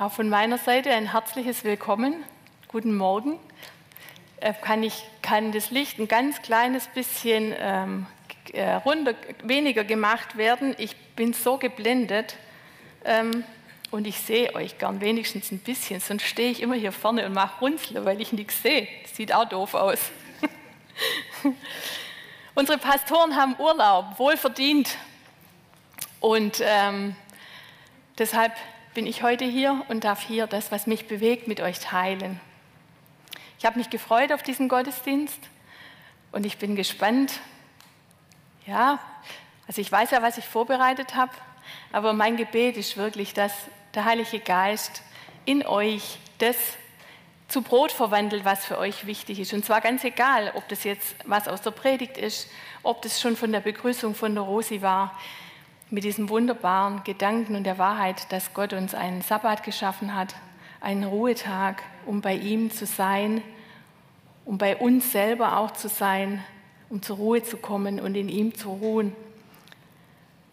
Auch von meiner Seite ein herzliches Willkommen. Guten Morgen. Äh, kann, ich, kann das Licht ein ganz kleines bisschen ähm, äh, runter, weniger gemacht werden? Ich bin so geblendet ähm, und ich sehe euch gern wenigstens ein bisschen, sonst stehe ich immer hier vorne und mache Runzeln, weil ich nichts sehe. Sieht auch doof aus. Unsere Pastoren haben Urlaub, wohlverdient. Und ähm, deshalb bin ich heute hier und darf hier das, was mich bewegt, mit euch teilen. Ich habe mich gefreut auf diesen Gottesdienst und ich bin gespannt. Ja, also ich weiß ja, was ich vorbereitet habe, aber mein Gebet ist wirklich, dass der Heilige Geist in euch das zu Brot verwandelt, was für euch wichtig ist. Und zwar ganz egal, ob das jetzt was aus der Predigt ist, ob das schon von der Begrüßung von der Rosi war mit diesem wunderbaren Gedanken und der Wahrheit, dass Gott uns einen Sabbat geschaffen hat, einen Ruhetag, um bei ihm zu sein, um bei uns selber auch zu sein, um zur Ruhe zu kommen und in ihm zu ruhen.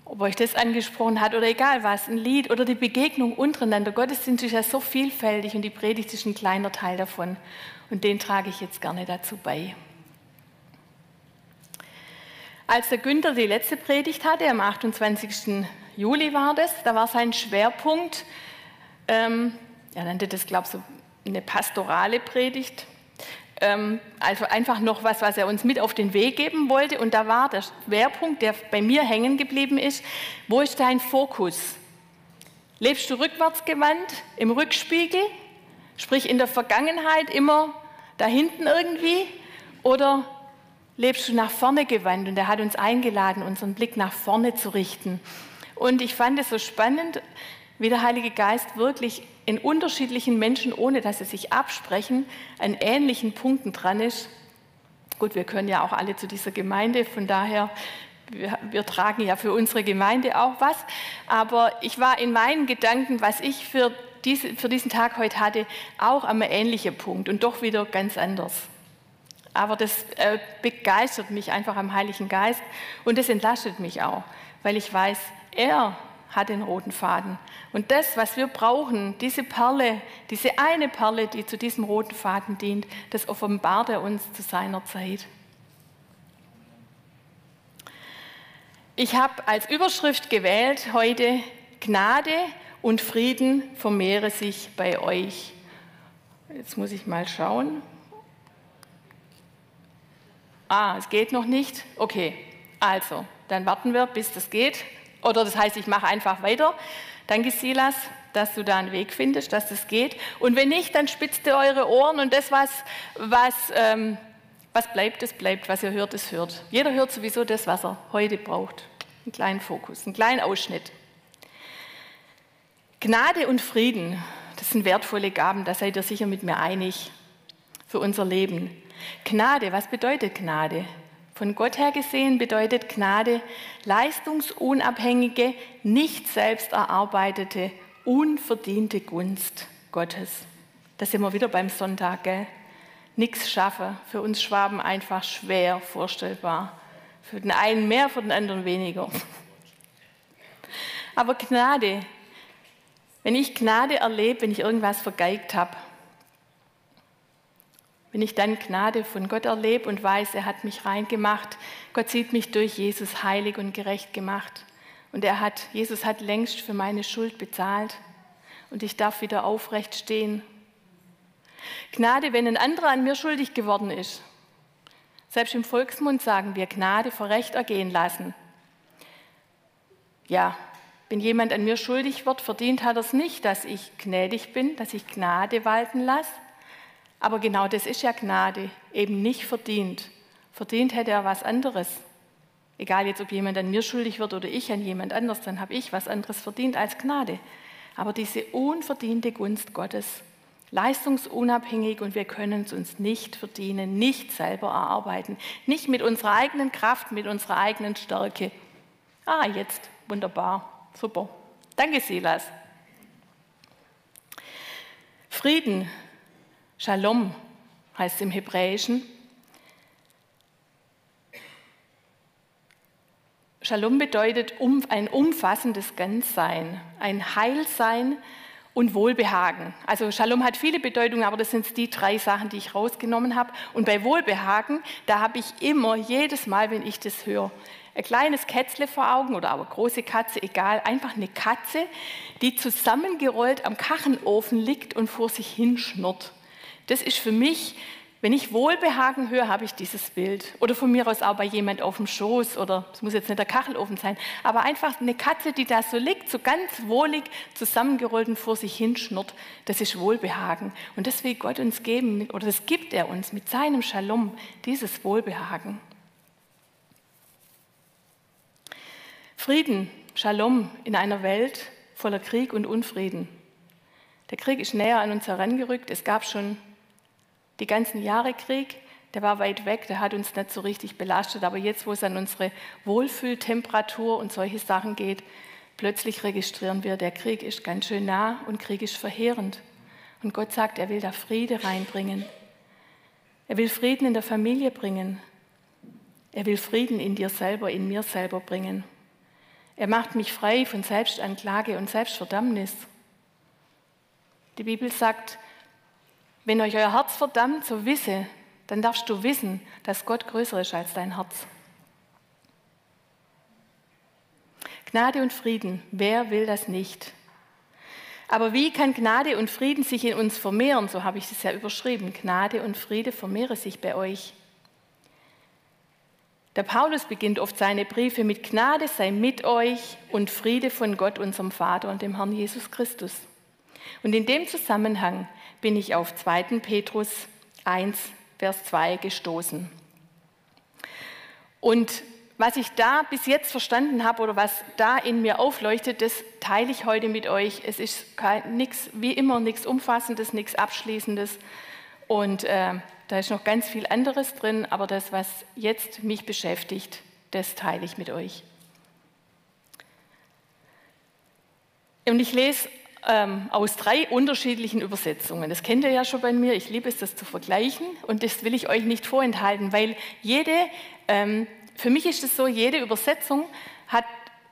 Ob euch das angesprochen hat oder egal was, ein Lied oder die Begegnung untereinander. Gottesdienst ist ja so vielfältig und die Predigt ist ein kleiner Teil davon. Und den trage ich jetzt gerne dazu bei. Als der Günther die letzte Predigt hatte, am 28. Juli war das, da war sein Schwerpunkt, ähm, er nannte das, glaube ich, so eine pastorale Predigt, ähm, also einfach noch was, was er uns mit auf den Weg geben wollte. Und da war der Schwerpunkt, der bei mir hängen geblieben ist, wo ist dein Fokus? Lebst du rückwärtsgewandt im Rückspiegel, sprich in der Vergangenheit immer da hinten irgendwie, oder lebst du nach vorne gewandt und er hat uns eingeladen, unseren Blick nach vorne zu richten. Und ich fand es so spannend, wie der Heilige Geist wirklich in unterschiedlichen Menschen, ohne dass sie sich absprechen, an ähnlichen Punkten dran ist. Gut, wir können ja auch alle zu dieser Gemeinde, von daher, wir, wir tragen ja für unsere Gemeinde auch was. Aber ich war in meinen Gedanken, was ich für, diese, für diesen Tag heute hatte, auch am ähnlichen Punkt und doch wieder ganz anders aber das äh, begeistert mich einfach am Heiligen Geist und das entlastet mich auch, weil ich weiß, er hat den roten Faden. Und das, was wir brauchen, diese Perle, diese eine Perle, die zu diesem roten Faden dient, das offenbart er uns zu seiner Zeit. Ich habe als Überschrift gewählt heute Gnade und Frieden vermehre sich bei euch. Jetzt muss ich mal schauen. Ah, es geht noch nicht? Okay, also, dann warten wir, bis das geht. Oder das heißt, ich mache einfach weiter. Danke, Silas, dass du da einen Weg findest, dass das geht. Und wenn nicht, dann spitzt ihr eure Ohren und das, was, was, ähm, was bleibt, das bleibt. Was ihr hört, das hört. Jeder hört sowieso das, was er heute braucht. Einen kleinen Fokus, einen kleinen Ausschnitt. Gnade und Frieden, das sind wertvolle Gaben, da seid ihr sicher mit mir einig für unser Leben. Gnade, was bedeutet Gnade? Von Gott her gesehen bedeutet Gnade leistungsunabhängige, nicht selbst erarbeitete, unverdiente Gunst Gottes. Das sind wir wieder beim Sonntag, gell? Nichts schaffen, für uns Schwaben einfach schwer vorstellbar. Für den einen mehr, für den anderen weniger. Aber Gnade, wenn ich Gnade erlebe, wenn ich irgendwas vergeigt habe, wenn ich dann Gnade von Gott erlebe und weiß, er hat mich rein gemacht, Gott sieht mich durch Jesus heilig und gerecht gemacht. Und er hat, Jesus hat längst für meine Schuld bezahlt und ich darf wieder aufrecht stehen. Gnade, wenn ein anderer an mir schuldig geworden ist. Selbst im Volksmund sagen wir Gnade vor Recht ergehen lassen. Ja, wenn jemand an mir schuldig wird, verdient hat er es nicht, dass ich gnädig bin, dass ich Gnade walten lasse. Aber genau das ist ja Gnade, eben nicht verdient. Verdient hätte er was anderes. Egal jetzt, ob jemand an mir schuldig wird oder ich an jemand anders, dann habe ich was anderes verdient als Gnade. Aber diese unverdiente Gunst Gottes, leistungsunabhängig und wir können es uns nicht verdienen, nicht selber erarbeiten, nicht mit unserer eigenen Kraft, mit unserer eigenen Stärke. Ah, jetzt, wunderbar, super. Danke, Silas. Frieden Shalom heißt im Hebräischen. Shalom bedeutet ein umfassendes Ganzsein, ein Heilsein und Wohlbehagen. Also Shalom hat viele Bedeutungen, aber das sind die drei Sachen, die ich rausgenommen habe. Und bei Wohlbehagen, da habe ich immer, jedes Mal, wenn ich das höre, ein kleines Kätzle vor Augen oder eine große Katze, egal, einfach eine Katze, die zusammengerollt am Kachenofen liegt und vor sich hinschnurrt. Das ist für mich wenn ich Wohlbehagen höre, habe ich dieses Bild. Oder von mir aus auch bei jemand auf dem Schoß oder es muss jetzt nicht der Kachelofen sein, aber einfach eine Katze, die da so liegt, so ganz wohlig zusammengerollt und vor sich hinschnurrt, das ist Wohlbehagen. Und das will Gott uns geben, oder das gibt er uns mit seinem Shalom, dieses Wohlbehagen. Frieden, Shalom in einer Welt voller Krieg und Unfrieden. Der Krieg ist näher an uns herangerückt. Es gab schon die ganzen Jahre Krieg, der war weit weg, der hat uns nicht so richtig belastet. Aber jetzt, wo es an unsere Wohlfühltemperatur und solche Sachen geht, plötzlich registrieren wir, der Krieg ist ganz schön nah und Krieg ist verheerend. Und Gott sagt, er will da Friede reinbringen. Er will Frieden in der Familie bringen. Er will Frieden in dir selber, in mir selber bringen. Er macht mich frei von Selbstanklage und Selbstverdammnis. Die Bibel sagt, wenn euch euer Herz verdammt, so wisse, dann darfst du wissen, dass Gott größer ist als dein Herz. Gnade und Frieden, wer will das nicht? Aber wie kann Gnade und Frieden sich in uns vermehren? So habe ich es ja überschrieben. Gnade und Friede vermehre sich bei euch. Der Paulus beginnt oft seine Briefe mit Gnade sei mit euch und Friede von Gott, unserem Vater und dem Herrn Jesus Christus. Und in dem Zusammenhang bin ich auf 2. Petrus 1, Vers 2 gestoßen. Und was ich da bis jetzt verstanden habe oder was da in mir aufleuchtet, das teile ich heute mit euch. Es ist nichts, wie immer nichts Umfassendes, nichts Abschließendes. Und äh, da ist noch ganz viel anderes drin, aber das, was jetzt mich beschäftigt, das teile ich mit euch. Und ich lese ähm, aus drei unterschiedlichen Übersetzungen. Das kennt ihr ja schon bei mir. Ich liebe es, das zu vergleichen. Und das will ich euch nicht vorenthalten, weil jede, ähm, für mich ist es so, jede Übersetzung hat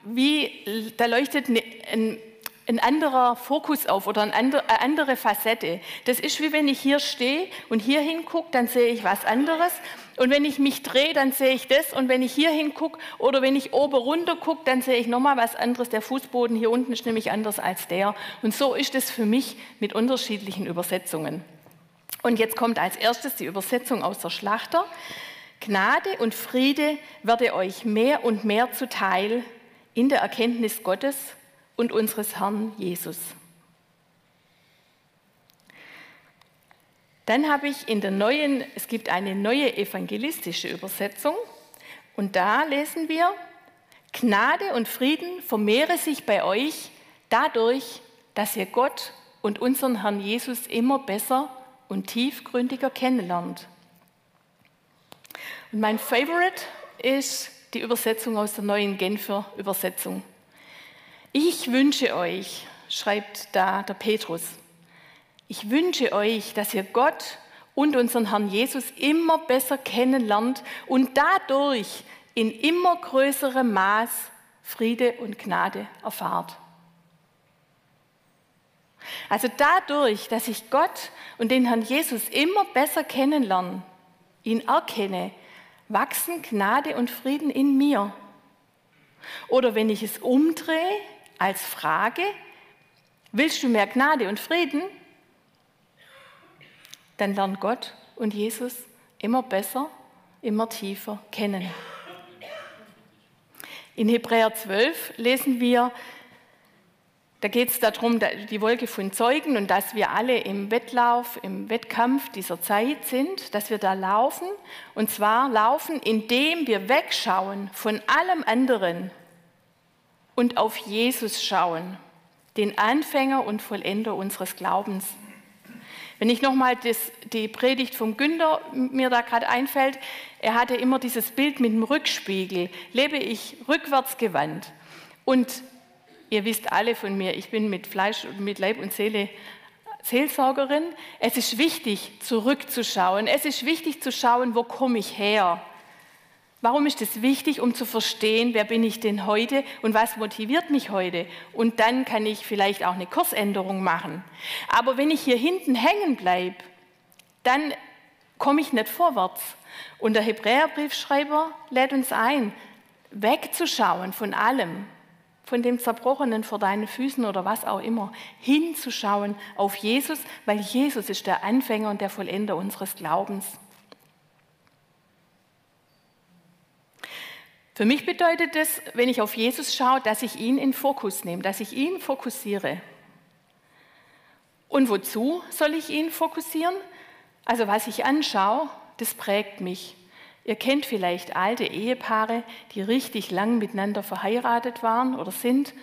wie, da leuchtet eine, ein, ein anderer Fokus auf oder eine andere Facette. Das ist wie wenn ich hier stehe und hier hingucke, dann sehe ich was anderes. Und wenn ich mich drehe, dann sehe ich das. Und wenn ich hier hingucke oder wenn ich oben runter gucke, dann sehe ich nochmal was anderes. Der Fußboden hier unten ist nämlich anders als der. Und so ist es für mich mit unterschiedlichen Übersetzungen. Und jetzt kommt als erstes die Übersetzung aus der Schlachter. Gnade und Friede werde euch mehr und mehr zuteil in der Erkenntnis Gottes und unseres Herrn Jesus. Dann habe ich in der neuen, es gibt eine neue evangelistische Übersetzung und da lesen wir, Gnade und Frieden vermehre sich bei euch dadurch, dass ihr Gott und unseren Herrn Jesus immer besser und tiefgründiger kennenlernt. Und mein Favorite ist die Übersetzung aus der neuen Genfer Übersetzung. Ich wünsche euch, schreibt da der Petrus, ich wünsche euch, dass ihr Gott und unseren Herrn Jesus immer besser kennenlernt und dadurch in immer größerem Maß Friede und Gnade erfahrt. Also dadurch, dass ich Gott und den Herrn Jesus immer besser kennenlerne, ihn erkenne, wachsen Gnade und Frieden in mir. Oder wenn ich es umdrehe, als Frage, willst du mehr Gnade und Frieden? Dann lern Gott und Jesus immer besser, immer tiefer kennen. In Hebräer 12 lesen wir, da geht es darum, die Wolke von Zeugen und dass wir alle im Wettlauf, im Wettkampf dieser Zeit sind, dass wir da laufen. Und zwar laufen, indem wir wegschauen von allem anderen und auf Jesus schauen, den Anfänger und Vollender unseres Glaubens. Wenn ich nochmal die Predigt vom Günther mir da gerade einfällt, er hatte immer dieses Bild mit dem Rückspiegel. Lebe ich rückwärts gewandt. Und ihr wisst alle von mir, ich bin mit Fleisch und mit Leib und Seele Seelsorgerin. Es ist wichtig, zurückzuschauen. Es ist wichtig zu schauen, wo komme ich her? Warum ist es wichtig, um zu verstehen, wer bin ich denn heute und was motiviert mich heute? Und dann kann ich vielleicht auch eine Kursänderung machen. Aber wenn ich hier hinten hängen bleibe, dann komme ich nicht vorwärts. Und der Hebräerbriefschreiber lädt uns ein, wegzuschauen von allem, von dem Zerbrochenen vor deinen Füßen oder was auch immer, hinzuschauen auf Jesus, weil Jesus ist der Anfänger und der Vollender unseres Glaubens. Für mich bedeutet es, wenn ich auf Jesus schaue, dass ich ihn in Fokus nehme, dass ich ihn fokussiere. Und wozu soll ich ihn fokussieren? Also was ich anschaue, das prägt mich. Ihr kennt vielleicht alte Ehepaare, die richtig lang miteinander verheiratet waren oder sind.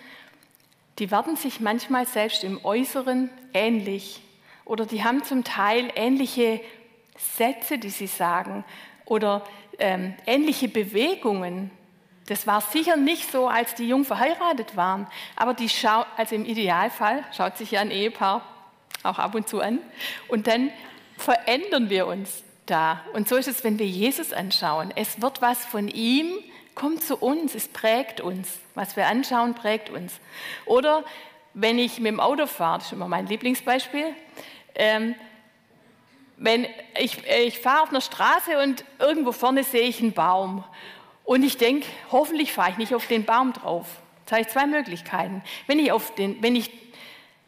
Die werden sich manchmal selbst im Äußeren ähnlich oder die haben zum Teil ähnliche Sätze, die sie sagen oder ähm, ähnliche Bewegungen. Das war sicher nicht so, als die jung verheiratet waren, aber die schau also im Idealfall schaut sich ja ein Ehepaar auch ab und zu an und dann verändern wir uns da. Und so ist es, wenn wir Jesus anschauen. Es wird was von ihm, kommt zu uns, es prägt uns. Was wir anschauen, prägt uns. Oder wenn ich mit dem Auto fahre, das ist immer mein Lieblingsbeispiel, ähm, wenn ich, ich fahre auf einer Straße und irgendwo vorne sehe ich einen Baum und ich denke, hoffentlich fahre ich nicht auf den Baum drauf. Jetzt habe ich zwei Möglichkeiten. Wenn ich, auf den, wenn ich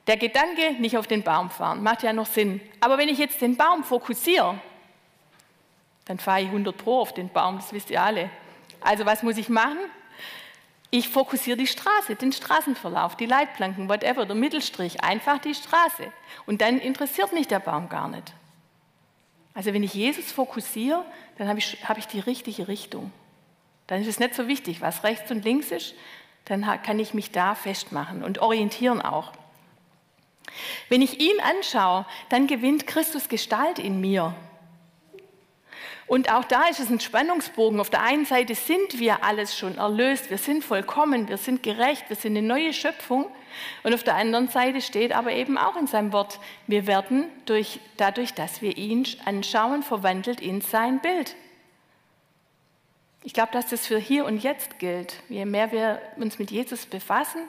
der Gedanke nicht auf den Baum fahren, macht ja noch Sinn. Aber wenn ich jetzt den Baum fokussiere, dann fahre ich 100 Pro auf den Baum, das wisst ihr alle. Also was muss ich machen? Ich fokussiere die Straße, den Straßenverlauf, die Leitplanken, whatever, der Mittelstrich, einfach die Straße. Und dann interessiert mich der Baum gar nicht. Also wenn ich Jesus fokussiere, dann habe ich, habe ich die richtige Richtung. Dann ist es nicht so wichtig, was rechts und links ist, dann kann ich mich da festmachen und orientieren auch. Wenn ich ihn anschaue, dann gewinnt Christus Gestalt in mir. Und auch da ist es ein Spannungsbogen. Auf der einen Seite sind wir alles schon erlöst, wir sind vollkommen, wir sind gerecht, wir sind eine neue Schöpfung. Und auf der anderen Seite steht aber eben auch in seinem Wort, wir werden durch, dadurch, dass wir ihn anschauen, verwandelt in sein Bild. Ich glaube, dass das für hier und jetzt gilt. Je mehr wir uns mit Jesus befassen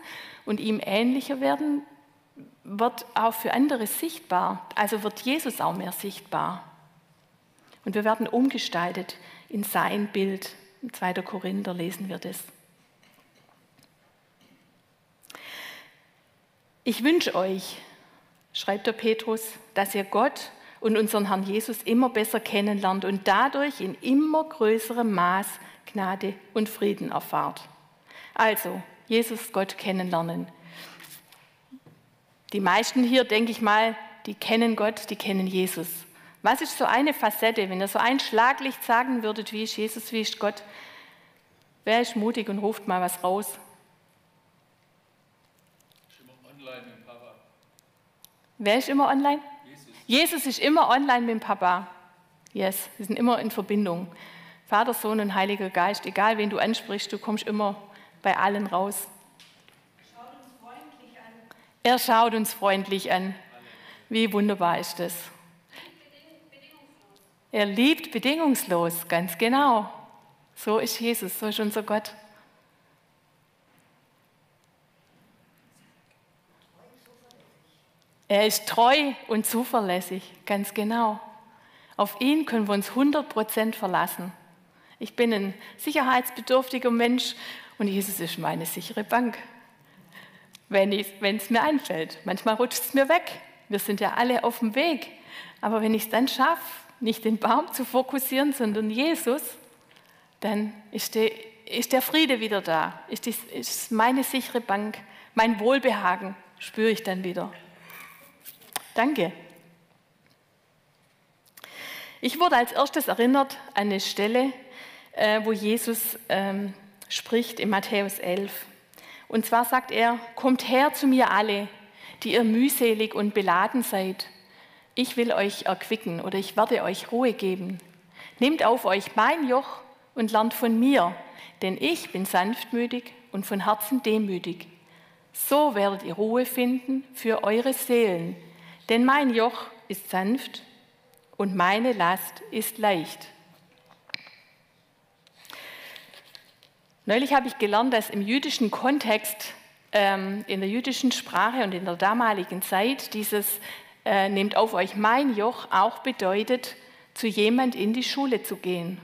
und ihm ähnlicher werden, wird auch für andere sichtbar. Also wird Jesus auch mehr sichtbar. Und wir werden umgestaltet in sein Bild. Im 2. Korinther lesen wir das. Ich wünsche euch, schreibt der Petrus, dass ihr Gott und unseren Herrn Jesus immer besser kennenlernt und dadurch in immer größerem Maß Gnade und Frieden erfahrt. Also, Jesus Gott kennenlernen. Die meisten hier, denke ich mal, die kennen Gott, die kennen Jesus. Was ist so eine Facette, wenn ihr so ein Schlaglicht sagen würdet, wie ist Jesus, wie ist Gott? Wer ist mutig und ruft mal was raus? Ich immer online dem Papa. Wer ist immer online? Jesus. Ist immer online mit dem Papa. Yes, wir sind immer in Verbindung. Vater, Sohn und Heiliger Geist, egal wen du ansprichst, du kommst immer bei allen raus. Er schaut uns freundlich an. Wie wunderbar ist das? Er liebt bedingungslos, ganz genau. So ist Jesus, so ist unser Gott. Er ist treu und zuverlässig, ganz genau. Auf ihn können wir uns 100% verlassen. Ich bin ein sicherheitsbedürftiger Mensch und Jesus ist meine sichere Bank wenn es mir einfällt. Manchmal rutscht es mir weg. Wir sind ja alle auf dem Weg. Aber wenn ich es dann schaffe, nicht den Baum zu fokussieren, sondern Jesus, dann ist der, ist der Friede wieder da. Ist, die, ist meine sichere Bank, mein Wohlbehagen spüre ich dann wieder. Danke. Ich wurde als erstes erinnert an eine Stelle, äh, wo Jesus ähm, spricht in Matthäus 11. Und zwar sagt er, kommt her zu mir alle, die ihr mühselig und beladen seid. Ich will euch erquicken oder ich werde euch Ruhe geben. Nehmt auf euch mein Joch und lernt von mir, denn ich bin sanftmütig und von Herzen demütig. So werdet ihr Ruhe finden für eure Seelen, denn mein Joch ist sanft und meine Last ist leicht. Neulich habe ich gelernt, dass im jüdischen Kontext, ähm, in der jüdischen Sprache und in der damaligen Zeit dieses äh, Nehmt auf euch mein Joch auch bedeutet, zu jemand in die Schule zu gehen.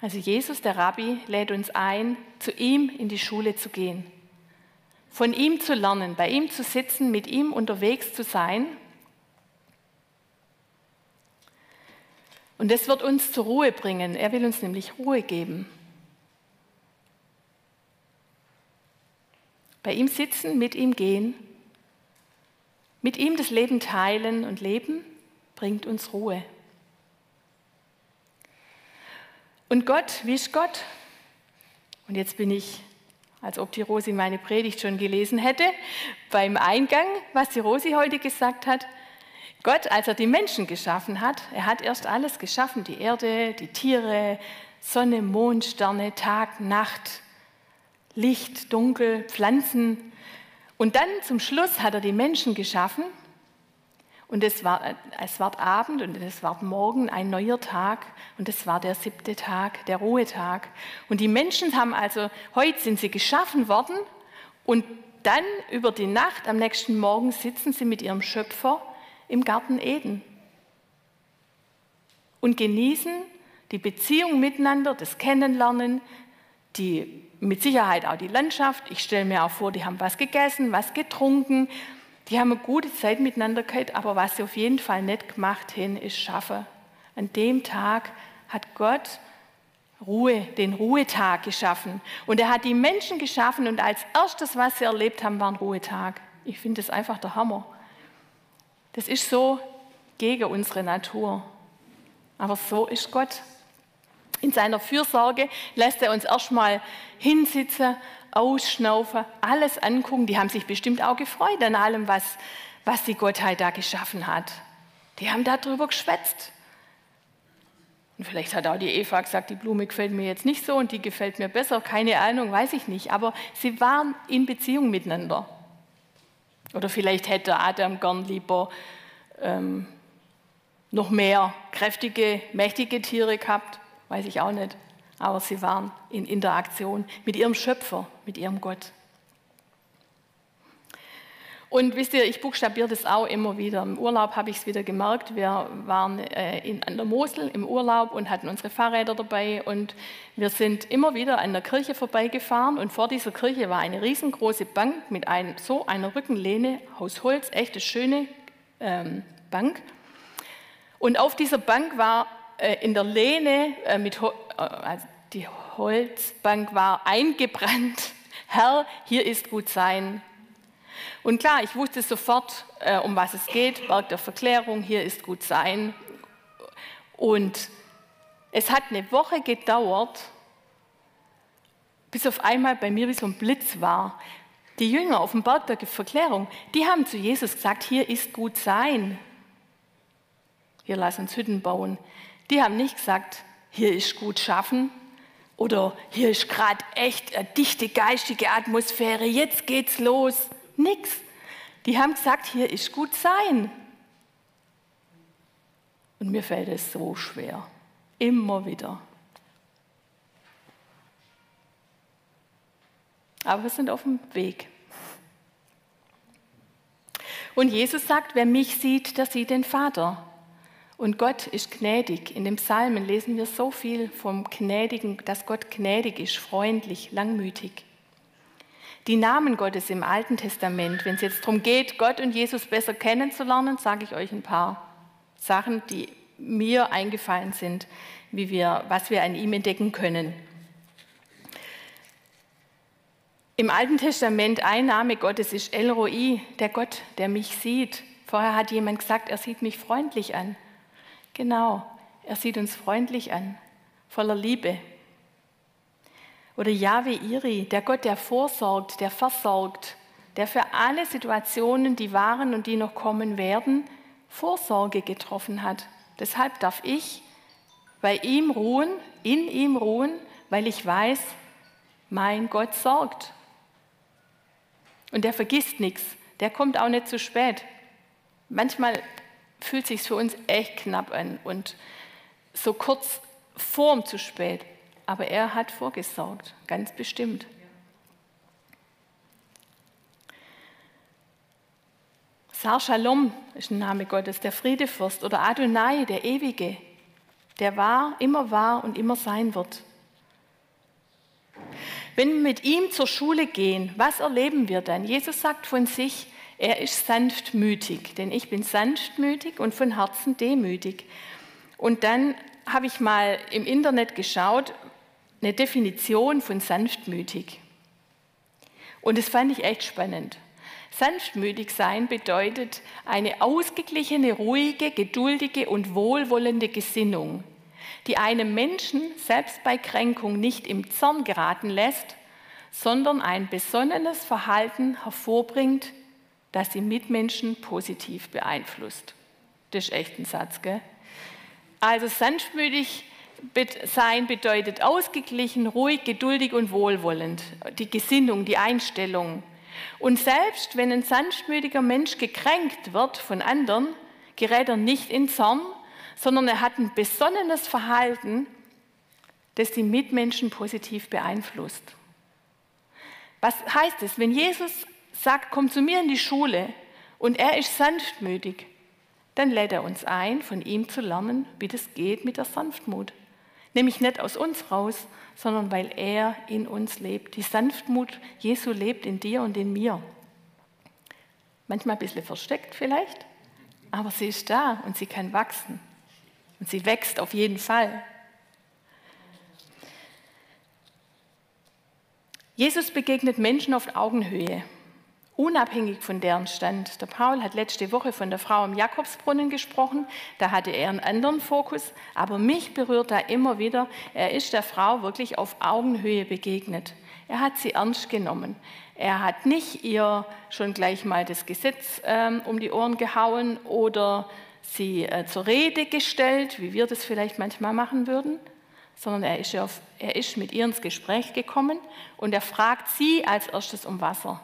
Also Jesus, der Rabbi, lädt uns ein, zu ihm in die Schule zu gehen, von ihm zu lernen, bei ihm zu sitzen, mit ihm unterwegs zu sein. Und das wird uns zur Ruhe bringen. Er will uns nämlich Ruhe geben. Bei ihm sitzen, mit ihm gehen, mit ihm das Leben teilen und leben, bringt uns Ruhe. Und Gott, wie ist Gott? Und jetzt bin ich, als ob die Rosi meine Predigt schon gelesen hätte, beim Eingang, was die Rosi heute gesagt hat. Gott, als er die Menschen geschaffen hat, er hat erst alles geschaffen, die Erde, die Tiere, Sonne, Mond, Sterne, Tag, Nacht, Licht, Dunkel, Pflanzen. Und dann zum Schluss hat er die Menschen geschaffen und es war, es war Abend und es war Morgen ein neuer Tag und es war der siebte Tag, der Ruhetag. Und die Menschen haben also, heute sind sie geschaffen worden und dann über die Nacht am nächsten Morgen sitzen sie mit ihrem Schöpfer im Garten Eden und genießen die Beziehung miteinander, das Kennenlernen, die mit Sicherheit auch die Landschaft. Ich stelle mir auch vor, die haben was gegessen, was getrunken. Die haben eine gute Zeit miteinander gehabt, aber was sie auf jeden Fall nicht gemacht haben, ist schaffen. An dem Tag hat Gott Ruhe, den Ruhetag geschaffen. Und er hat die Menschen geschaffen und als erstes, was sie erlebt haben, war ein Ruhetag. Ich finde das einfach der Hammer. Das ist so gegen unsere Natur. Aber so ist Gott. In seiner Fürsorge lässt er uns erstmal hinsitzen, ausschnaufen, alles angucken. Die haben sich bestimmt auch gefreut an allem, was, was die Gottheit da geschaffen hat. Die haben darüber geschwätzt. Und vielleicht hat auch die Eva gesagt, die Blume gefällt mir jetzt nicht so und die gefällt mir besser. Keine Ahnung, weiß ich nicht. Aber sie waren in Beziehung miteinander. Oder vielleicht hätte Adam gern lieber ähm, noch mehr kräftige, mächtige Tiere gehabt. Weiß ich auch nicht. Aber sie waren in Interaktion mit ihrem Schöpfer, mit ihrem Gott. Und wisst ihr, ich buchstabiere das auch immer wieder. Im Urlaub habe ich es wieder gemerkt. Wir waren äh, in, an der Mosel im Urlaub und hatten unsere Fahrräder dabei. Und wir sind immer wieder an der Kirche vorbeigefahren. Und vor dieser Kirche war eine riesengroße Bank mit ein, so einer Rückenlehne aus Holz, echte schöne ähm, Bank. Und auf dieser Bank war in der Lehne, äh, mit, äh, also die Holzbank war eingebrannt. Herr, hier ist gut sein. Und klar, ich wusste sofort, um was es geht. Berg der Verklärung, hier ist gut sein. Und es hat eine Woche gedauert, bis auf einmal bei mir wie so ein Blitz war. Die Jünger auf dem Berg der Verklärung, die haben zu Jesus gesagt, hier ist gut sein. Wir lassen uns Hütten bauen. Die haben nicht gesagt, hier ist gut schaffen oder hier ist gerade echt eine dichte geistige Atmosphäre, jetzt geht's los. Nix. Die haben gesagt, hier ist gut sein. Und mir fällt es so schwer. Immer wieder. Aber wir sind auf dem Weg. Und Jesus sagt, wer mich sieht, der sieht den Vater. Und Gott ist gnädig. In dem Psalmen lesen wir so viel vom Gnädigen, dass Gott gnädig ist, freundlich, langmütig. Die Namen Gottes im Alten Testament, wenn es jetzt darum geht, Gott und Jesus besser kennenzulernen, sage ich euch ein paar Sachen, die mir eingefallen sind, wie wir, was wir an ihm entdecken können. Im Alten Testament ein Name Gottes ist El Roi, der Gott, der mich sieht. Vorher hat jemand gesagt, er sieht mich freundlich an. Genau, er sieht uns freundlich an, voller Liebe. Oder Yahweh Iri, der Gott, der vorsorgt, der versorgt, der für alle Situationen, die waren und die noch kommen werden, Vorsorge getroffen hat. Deshalb darf ich bei ihm ruhen, in ihm ruhen, weil ich weiß, mein Gott sorgt. Und der vergisst nichts, der kommt auch nicht zu spät. Manchmal fühlt sich für uns echt knapp an und so kurz vorm zu spät. aber er hat vorgesorgt, ganz bestimmt. Sar Shalom ist ein Name Gottes, der Friedefürst oder Adonai, der Ewige, der war, immer war und immer sein wird. Wenn wir mit ihm zur Schule gehen, was erleben wir dann? Jesus sagt von sich, er ist sanftmütig, denn ich bin sanftmütig und von Herzen demütig. Und dann habe ich mal im Internet geschaut, eine Definition von sanftmütig. Und das fand ich echt spannend. Sanftmütig sein bedeutet eine ausgeglichene, ruhige, geduldige und wohlwollende Gesinnung, die einem Menschen selbst bei Kränkung nicht im Zorn geraten lässt, sondern ein besonnenes Verhalten hervorbringt, das die Mitmenschen positiv beeinflusst. Das ist echt ein Satz, gell? Also sanftmütig sein bedeutet ausgeglichen, ruhig, geduldig und wohlwollend. Die Gesinnung, die Einstellung. Und selbst wenn ein sanftmütiger Mensch gekränkt wird von anderen, gerät er nicht in Zorn, sondern er hat ein besonnenes Verhalten, das die Mitmenschen positiv beeinflusst. Was heißt es, wenn Jesus sagt, komm zu mir in die Schule und er ist sanftmütig, dann lädt er uns ein, von ihm zu lernen, wie das geht mit der Sanftmut. Nämlich nicht aus uns raus, sondern weil er in uns lebt. Die Sanftmut Jesu lebt in dir und in mir. Manchmal ein bisschen versteckt vielleicht, aber sie ist da und sie kann wachsen. Und sie wächst auf jeden Fall. Jesus begegnet Menschen auf Augenhöhe unabhängig von deren Stand. Der Paul hat letzte Woche von der Frau im Jakobsbrunnen gesprochen, da hatte er einen anderen Fokus, aber mich berührt da immer wieder, er ist der Frau wirklich auf Augenhöhe begegnet. Er hat sie ernst genommen. Er hat nicht ihr schon gleich mal das Gesetz ähm, um die Ohren gehauen oder sie äh, zur Rede gestellt, wie wir das vielleicht manchmal machen würden, sondern er ist, auf, er ist mit ihr ins Gespräch gekommen und er fragt sie als erstes um Wasser.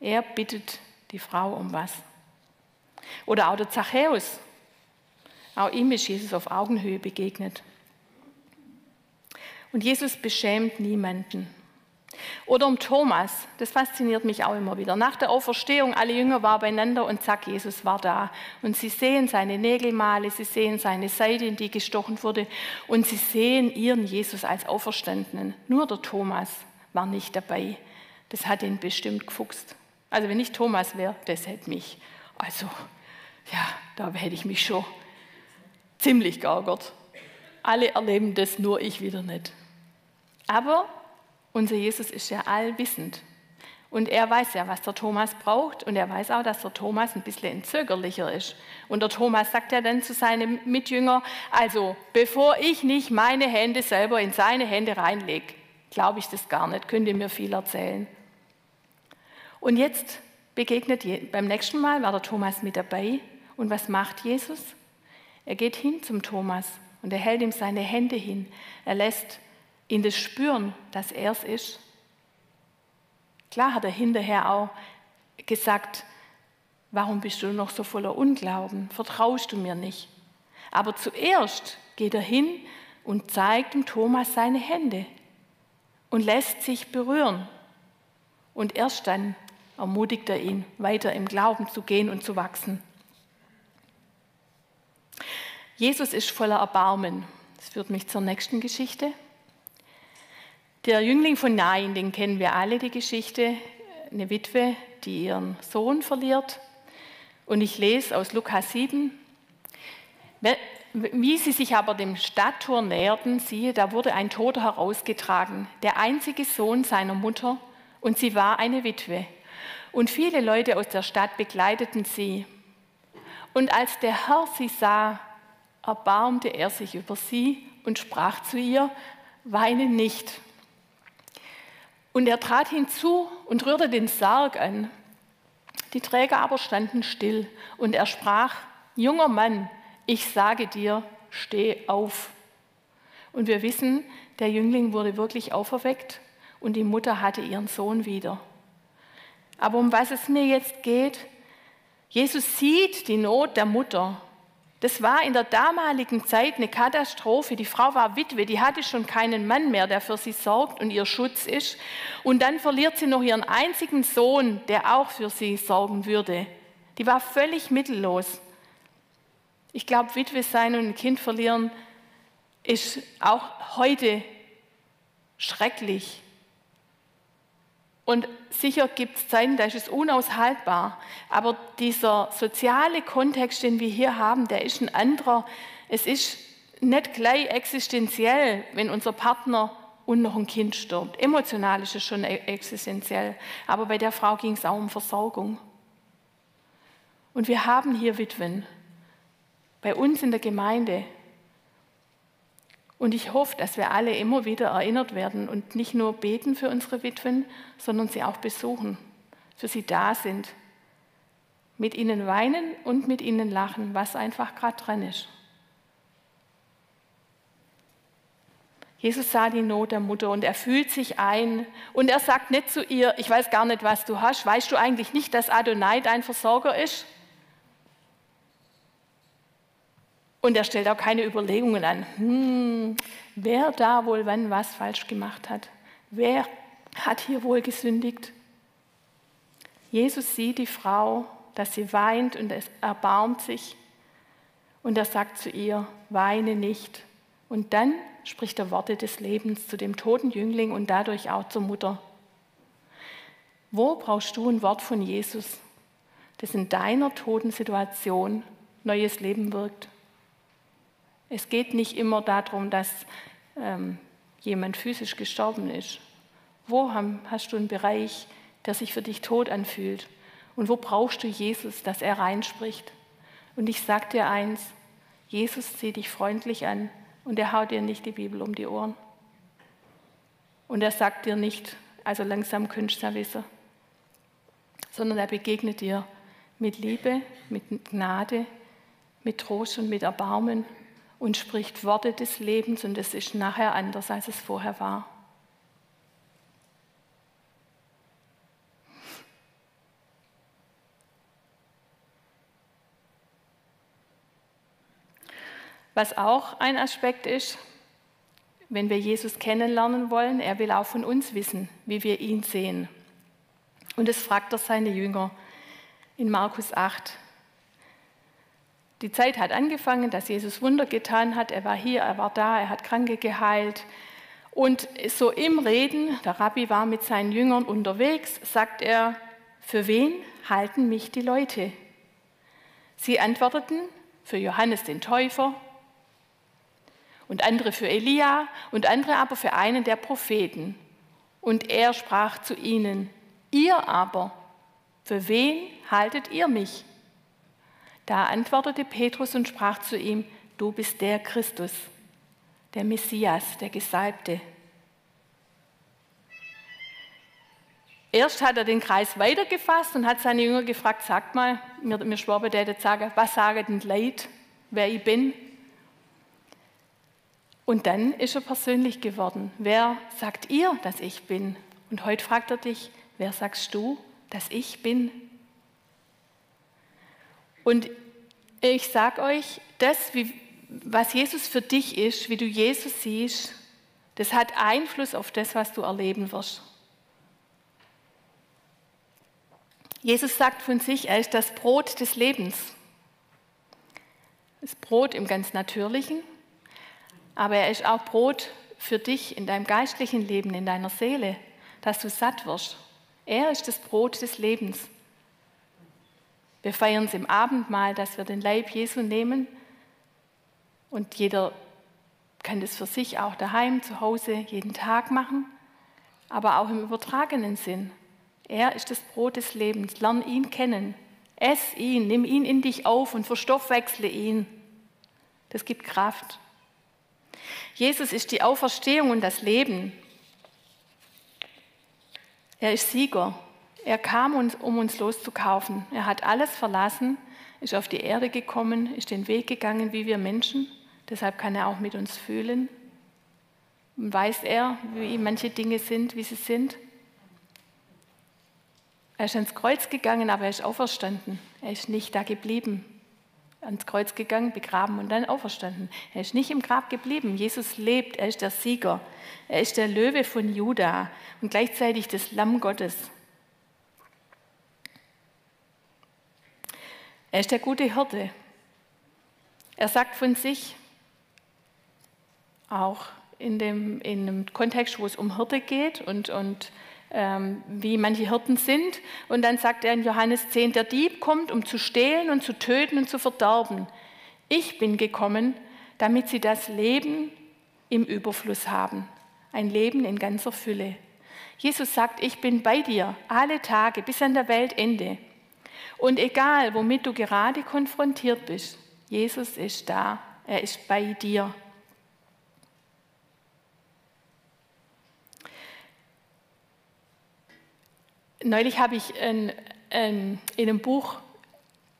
Er bittet die Frau um was. Oder auch der Zachäus. Auch ihm ist Jesus auf Augenhöhe begegnet. Und Jesus beschämt niemanden. Oder um Thomas, das fasziniert mich auch immer wieder. Nach der Auferstehung, alle Jünger waren beieinander und zack, Jesus war da. Und sie sehen seine Nägelmale, sie sehen seine Seite, in die gestochen wurde, und sie sehen ihren Jesus als Auferstandenen. Nur der Thomas war nicht dabei. Das hat ihn bestimmt gefuchst. Also wenn ich Thomas wäre, das hätte mich, also ja, da hätte ich mich schon ziemlich geärgert. Alle erleben das, nur ich wieder nicht. Aber unser Jesus ist ja allwissend. Und er weiß ja, was der Thomas braucht. Und er weiß auch, dass der Thomas ein bisschen zögerlicher ist. Und der Thomas sagt ja dann zu seinem Mitjünger, also bevor ich nicht meine Hände selber in seine Hände reinlege, glaube ich das gar nicht, könnt ihr mir viel erzählen. Und jetzt begegnet, beim nächsten Mal war der Thomas mit dabei. Und was macht Jesus? Er geht hin zum Thomas und er hält ihm seine Hände hin. Er lässt ihn das spüren, dass er es ist. Klar hat er hinterher auch gesagt, warum bist du noch so voller Unglauben? Vertraust du mir nicht? Aber zuerst geht er hin und zeigt dem Thomas seine Hände und lässt sich berühren. Und erst dann ermutigt er ihn, weiter im Glauben zu gehen und zu wachsen. Jesus ist voller Erbarmen. Das führt mich zur nächsten Geschichte. Der Jüngling von Nain, den kennen wir alle, die Geschichte. Eine Witwe, die ihren Sohn verliert. Und ich lese aus Lukas 7. Wie sie sich aber dem Stadttor näherten, siehe, da wurde ein Toter herausgetragen, der einzige Sohn seiner Mutter, und sie war eine Witwe. Und viele Leute aus der Stadt begleiteten sie. Und als der Herr sie sah, erbarmte er sich über sie und sprach zu ihr, weine nicht. Und er trat hinzu und rührte den Sarg an. Die Träger aber standen still und er sprach, junger Mann, ich sage dir, steh auf. Und wir wissen, der Jüngling wurde wirklich auferweckt und die Mutter hatte ihren Sohn wieder. Aber um was es mir jetzt geht, Jesus sieht die Not der Mutter. Das war in der damaligen Zeit eine Katastrophe. Die Frau war Witwe, die hatte schon keinen Mann mehr, der für sie sorgt und ihr Schutz ist. Und dann verliert sie noch ihren einzigen Sohn, der auch für sie sorgen würde. Die war völlig mittellos. Ich glaube, Witwe sein und ein Kind verlieren ist auch heute schrecklich. Und sicher gibt es Zeiten, da ist es unaushaltbar. Aber dieser soziale Kontext, den wir hier haben, der ist ein anderer. Es ist nicht gleich existenziell, wenn unser Partner und noch ein Kind stirbt. Emotional ist es schon e- existenziell. Aber bei der Frau ging es auch um Versorgung. Und wir haben hier Witwen. Bei uns in der Gemeinde und ich hoffe, dass wir alle immer wieder erinnert werden und nicht nur beten für unsere Witwen, sondern sie auch besuchen, für sie da sind, mit ihnen weinen und mit ihnen lachen, was einfach gerade dran ist. Jesus sah die Not der Mutter und er fühlt sich ein und er sagt nicht zu ihr, ich weiß gar nicht, was du hast, weißt du eigentlich nicht, dass Adonai dein Versorger ist? Und er stellt auch keine Überlegungen an, hm, wer da wohl wann was falsch gemacht hat. Wer hat hier wohl gesündigt? Jesus sieht die Frau, dass sie weint und es erbarmt sich. Und er sagt zu ihr, weine nicht. Und dann spricht er Worte des Lebens zu dem toten Jüngling und dadurch auch zur Mutter. Wo brauchst du ein Wort von Jesus, das in deiner toten Situation neues Leben wirkt? Es geht nicht immer darum, dass ähm, jemand physisch gestorben ist. Wo hast du einen Bereich, der sich für dich tot anfühlt? Und wo brauchst du Jesus, dass er reinspricht? Und ich sage dir eins, Jesus sieht dich freundlich an und er haut dir nicht die Bibel um die Ohren. Und er sagt dir nicht, also langsam könntest du wissen, sondern er begegnet dir mit Liebe, mit Gnade, mit Trost und mit Erbarmen und spricht Worte des Lebens und es ist nachher anders, als es vorher war. Was auch ein Aspekt ist, wenn wir Jesus kennenlernen wollen, er will auch von uns wissen, wie wir ihn sehen. Und es fragt er seine Jünger in Markus 8, die Zeit hat angefangen, dass Jesus Wunder getan hat. Er war hier, er war da, er hat Kranke geheilt. Und so im Reden, der Rabbi war mit seinen Jüngern unterwegs, sagt er, für wen halten mich die Leute? Sie antworteten, für Johannes den Täufer und andere für Elia und andere aber für einen der Propheten. Und er sprach zu ihnen, ihr aber, für wen haltet ihr mich? Da antwortete Petrus und sprach zu ihm, du bist der Christus, der Messias, der Gesalbte. Erst hat er den Kreis weitergefasst und hat seine Jünger gefragt, sagt mal, mir, mir schwabe der jetzt sagen, was sagen denn Leid, wer ich bin? Und dann ist er persönlich geworden. Wer sagt ihr, dass ich bin? Und heute fragt er dich, wer sagst du, dass ich bin? Und ich sage euch, das, wie, was Jesus für dich ist, wie du Jesus siehst, das hat Einfluss auf das, was du erleben wirst. Jesus sagt von sich, er ist das Brot des Lebens. Das Brot im ganz Natürlichen, aber er ist auch Brot für dich in deinem geistlichen Leben, in deiner Seele, dass du satt wirst. Er ist das Brot des Lebens. Wir feiern es im Abendmahl, dass wir den Leib Jesu nehmen und jeder kann das für sich auch daheim, zu Hause, jeden Tag machen, aber auch im übertragenen Sinn. Er ist das Brot des Lebens. Lern ihn kennen. Ess ihn, nimm ihn in dich auf und verstoffwechsle ihn. Das gibt Kraft. Jesus ist die Auferstehung und das Leben. Er ist Sieger. Er kam, um uns loszukaufen. Er hat alles verlassen, ist auf die Erde gekommen, ist den Weg gegangen wie wir Menschen. Deshalb kann er auch mit uns fühlen. Und weiß er, wie manche Dinge sind, wie sie sind. Er ist ans Kreuz gegangen, aber er ist auferstanden. Er ist nicht da geblieben. ans Kreuz gegangen, begraben und dann auferstanden. Er ist nicht im Grab geblieben. Jesus lebt, er ist der Sieger. Er ist der Löwe von Juda und gleichzeitig das Lamm Gottes. Er ist der gute Hirte. Er sagt von sich, auch in dem, in dem Kontext, wo es um Hirte geht und, und ähm, wie manche Hirten sind. Und dann sagt er in Johannes 10, der Dieb kommt, um zu stehlen und zu töten und zu verderben. Ich bin gekommen, damit sie das Leben im Überfluss haben. Ein Leben in ganzer Fülle. Jesus sagt, ich bin bei dir alle Tage bis an der Weltende. Und egal, womit du gerade konfrontiert bist, Jesus ist da. Er ist bei dir. Neulich habe ich in, in, in einem Buch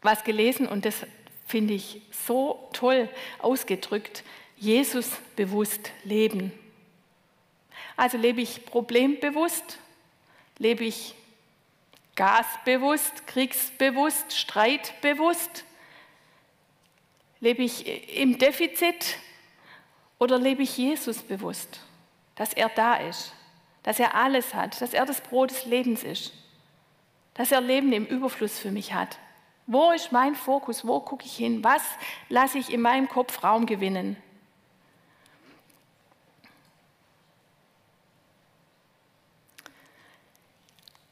was gelesen und das finde ich so toll ausgedrückt. Jesus bewusst leben. Also lebe ich problembewusst, lebe ich gasbewusst, kriegsbewusst, streitbewusst, lebe ich im Defizit oder lebe ich Jesus bewusst, dass er da ist, dass er alles hat, dass er das Brot des Lebens ist, dass er Leben im Überfluss für mich hat. Wo ist mein Fokus? Wo gucke ich hin? Was lasse ich in meinem Kopf Raum gewinnen?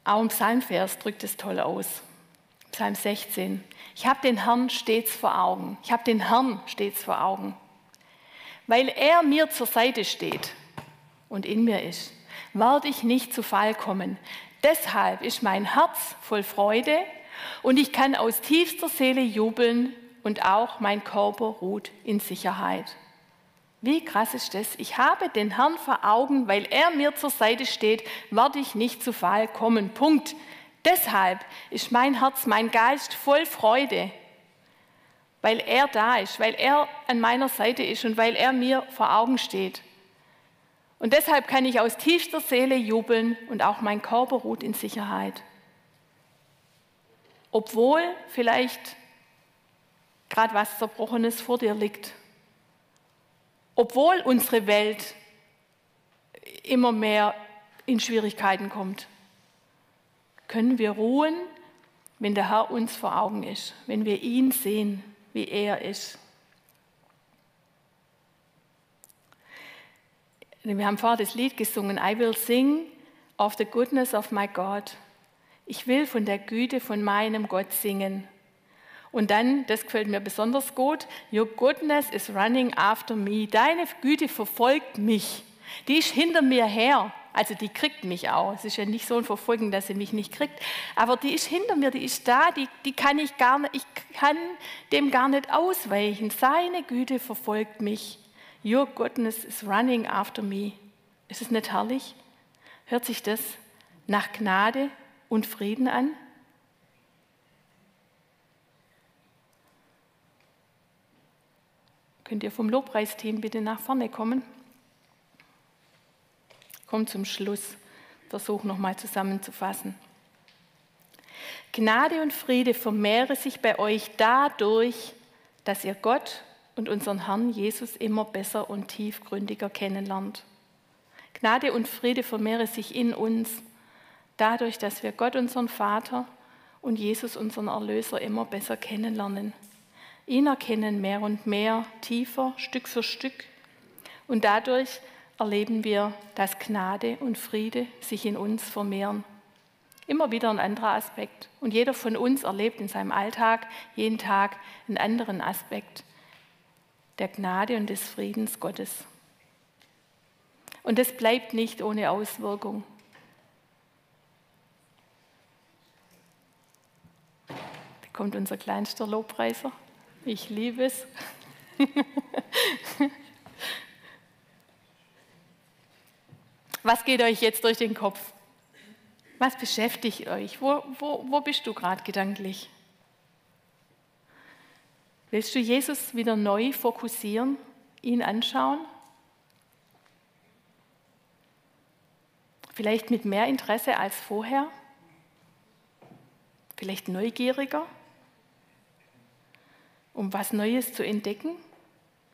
Auch ein Psalmvers drückt es toll aus. Psalm 16. Ich habe den Herrn stets vor Augen. Ich habe den Herrn stets vor Augen. Weil er mir zur Seite steht und in mir ist werde ich nicht zu Fall kommen. Deshalb ist mein Herz voll Freude und ich kann aus tiefster Seele jubeln und auch mein Körper ruht in Sicherheit. Wie krass ist das? Ich habe den Herrn vor Augen, weil er mir zur Seite steht, werde ich nicht zu Fall kommen. Punkt. Deshalb ist mein Herz, mein Geist voll Freude, weil er da ist, weil er an meiner Seite ist und weil er mir vor Augen steht. Und deshalb kann ich aus tiefster Seele jubeln und auch mein Körper ruht in Sicherheit. Obwohl vielleicht gerade was Zerbrochenes vor dir liegt. Obwohl unsere Welt immer mehr in Schwierigkeiten kommt, können wir ruhen, wenn der Herr uns vor Augen ist, wenn wir ihn sehen, wie er ist. Wir haben vorher das Lied gesungen, I will sing of the goodness of my God. Ich will von der Güte von meinem Gott singen. Und dann, das gefällt mir besonders gut, Your goodness is running after me. Deine Güte verfolgt mich. Die ist hinter mir her. Also die kriegt mich auch. Es ist ja nicht so ein Verfolgen, dass sie mich nicht kriegt. Aber die ist hinter mir, die ist da, die, die kann ich gar nicht, ich kann dem gar nicht ausweichen. Seine Güte verfolgt mich. Your goodness is running after me. Ist es nicht herrlich? Hört sich das nach Gnade und Frieden an? Könnt ihr vom Lobpreisteam bitte nach vorne kommen? Kommt zum Schluss. Versuch nochmal zusammenzufassen. Gnade und Friede vermehre sich bei euch dadurch, dass ihr Gott und unseren Herrn Jesus immer besser und tiefgründiger kennenlernt. Gnade und Friede vermehre sich in uns, dadurch, dass wir Gott, unseren Vater und Jesus, unseren Erlöser, immer besser kennenlernen. Ihn erkennen mehr und mehr, tiefer, Stück für Stück. Und dadurch erleben wir, dass Gnade und Friede sich in uns vermehren. Immer wieder ein anderer Aspekt. Und jeder von uns erlebt in seinem Alltag jeden Tag einen anderen Aspekt der Gnade und des Friedens Gottes. Und das bleibt nicht ohne Auswirkung. Da kommt unser kleinster Lobpreiser. Ich liebe es. Was geht euch jetzt durch den Kopf? Was beschäftigt euch? Wo, wo, wo bist du gerade gedanklich? Willst du Jesus wieder neu fokussieren, ihn anschauen? Vielleicht mit mehr Interesse als vorher? Vielleicht neugieriger? Um was Neues zu entdecken?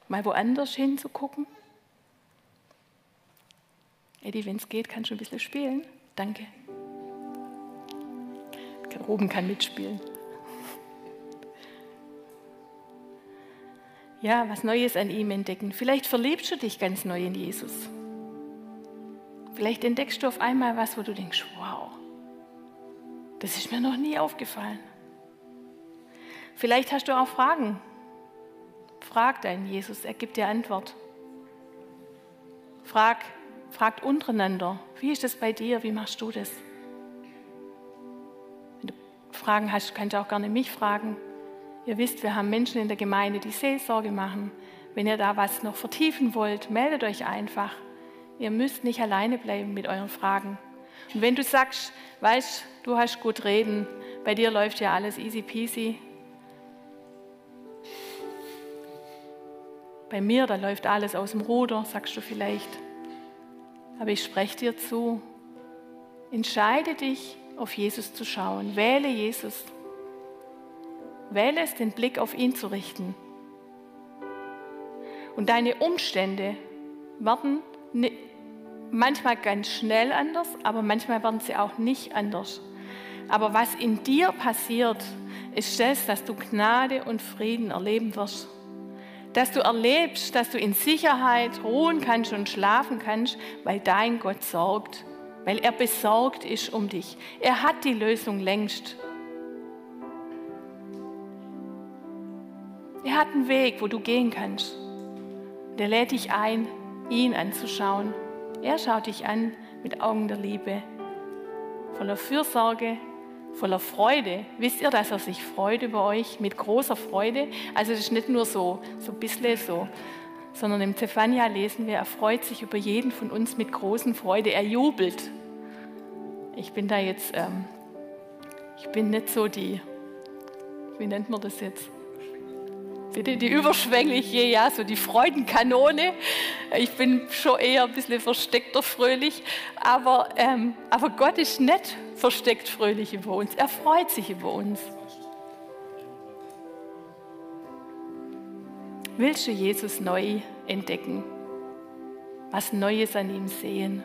Mal woanders hinzugucken? Eddie, wenn es geht, kannst du ein bisschen spielen? Danke. Ruben kann mitspielen. Ja, was Neues an ihm entdecken. Vielleicht verliebst du dich ganz neu in Jesus. Vielleicht entdeckst du auf einmal was, wo du denkst, wow, das ist mir noch nie aufgefallen. Vielleicht hast du auch Fragen. Frag deinen Jesus, er gibt dir Antwort. Frag, fragt untereinander, wie ist das bei dir, wie machst du das? Wenn du Fragen hast, kannst du auch gerne mich fragen. Ihr wisst, wir haben Menschen in der Gemeinde, die Seelsorge machen. Wenn ihr da was noch vertiefen wollt, meldet euch einfach. Ihr müsst nicht alleine bleiben mit euren Fragen. Und wenn du sagst, weißt, du hast gut reden, bei dir läuft ja alles easy peasy. Bei mir, da läuft alles aus dem Ruder, sagst du vielleicht. Aber ich spreche dir zu, entscheide dich, auf Jesus zu schauen. Wähle Jesus. Wähle es, den Blick auf ihn zu richten. Und deine Umstände werden manchmal ganz schnell anders, aber manchmal werden sie auch nicht anders. Aber was in dir passiert, ist das, dass du Gnade und Frieden erleben wirst dass du erlebst, dass du in Sicherheit ruhen kannst und schlafen kannst, weil dein Gott sorgt, weil er besorgt ist um dich. Er hat die Lösung längst. Er hat einen Weg, wo du gehen kannst. Der lädt dich ein, ihn anzuschauen. Er schaut dich an mit Augen der Liebe, voller Fürsorge, voller Freude. Wisst ihr, dass er sich freut über euch mit großer Freude? Also es ist nicht nur so, so ein bisschen so, sondern im Zephania lesen wir, er freut sich über jeden von uns mit großen Freude, er jubelt. Ich bin da jetzt, ähm, ich bin nicht so die, wie nennt man das jetzt? Bitte die überschwängliche, ja, so die Freudenkanone. Ich bin schon eher ein bisschen versteckter fröhlich, aber, ähm, aber Gott ist nicht versteckt fröhlich über uns. Er freut sich über uns. Willst du Jesus neu entdecken? Was Neues an ihm sehen?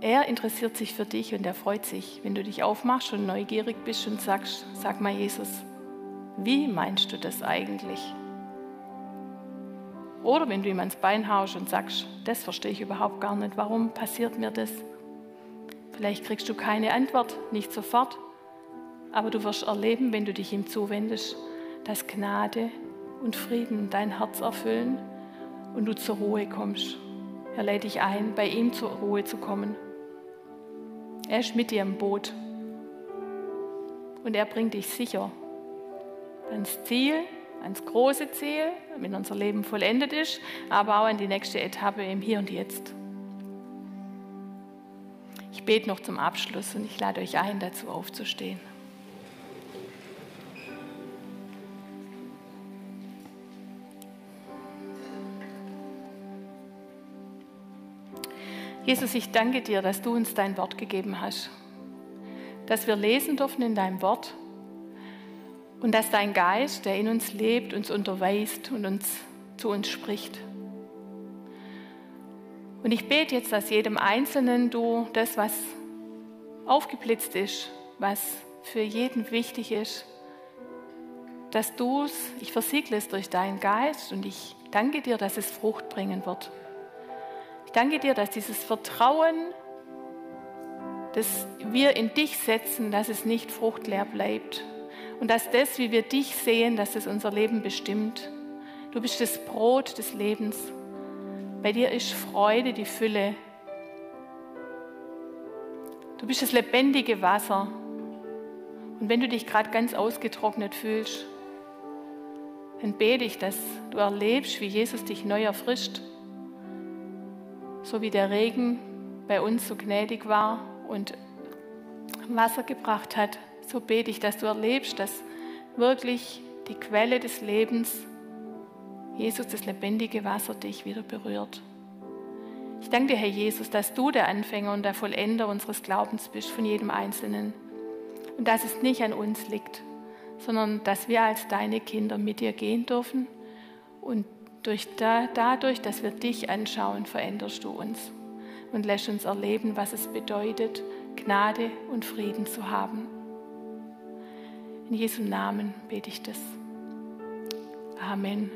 Er interessiert sich für dich und er freut sich, wenn du dich aufmachst und neugierig bist und sagst, sag mal Jesus, wie meinst du das eigentlich? Oder wenn du ihm ans Bein haust und sagst, das verstehe ich überhaupt gar nicht, warum passiert mir das? Vielleicht kriegst du keine Antwort, nicht sofort, aber du wirst erleben, wenn du dich ihm zuwendest, dass Gnade und Frieden dein Herz erfüllen und du zur Ruhe kommst. Er lädt dich ein, bei ihm zur Ruhe zu kommen. Er ist mit dir im Boot und er bringt dich sicher ans Ziel, ans große Ziel, wenn unser Leben vollendet ist, aber auch an die nächste Etappe im Hier und Jetzt. Ich bete noch zum Abschluss und ich lade euch ein, dazu aufzustehen. Jesus, ich danke dir, dass du uns dein Wort gegeben hast, dass wir lesen dürfen in deinem Wort und dass dein Geist, der in uns lebt, uns unterweist und uns zu uns spricht. Und ich bete jetzt, dass jedem Einzelnen du das, was aufgeblitzt ist, was für jeden wichtig ist, dass du es, ich versiegle es durch deinen Geist und ich danke dir, dass es Frucht bringen wird. Ich danke dir, dass dieses Vertrauen, das wir in dich setzen, dass es nicht fruchtleer bleibt, und dass das, wie wir dich sehen, dass es unser Leben bestimmt. Du bist das Brot des Lebens. Bei dir ist Freude die Fülle. Du bist das lebendige Wasser. Und wenn du dich gerade ganz ausgetrocknet fühlst, dann bete ich, dass du erlebst, wie Jesus dich neu erfrischt. So wie der Regen bei uns so gnädig war und Wasser gebracht hat, so bete ich, dass du erlebst, dass wirklich die Quelle des Lebens, Jesus, das lebendige Wasser, dich wieder berührt. Ich danke dir, Herr Jesus, dass du der Anfänger und der Vollender unseres Glaubens bist von jedem Einzelnen und dass es nicht an uns liegt, sondern dass wir als deine Kinder mit dir gehen dürfen und durch da, dadurch, dass wir dich anschauen, veränderst du uns und lässt uns erleben, was es bedeutet, Gnade und Frieden zu haben. In Jesu Namen bete ich das. Amen.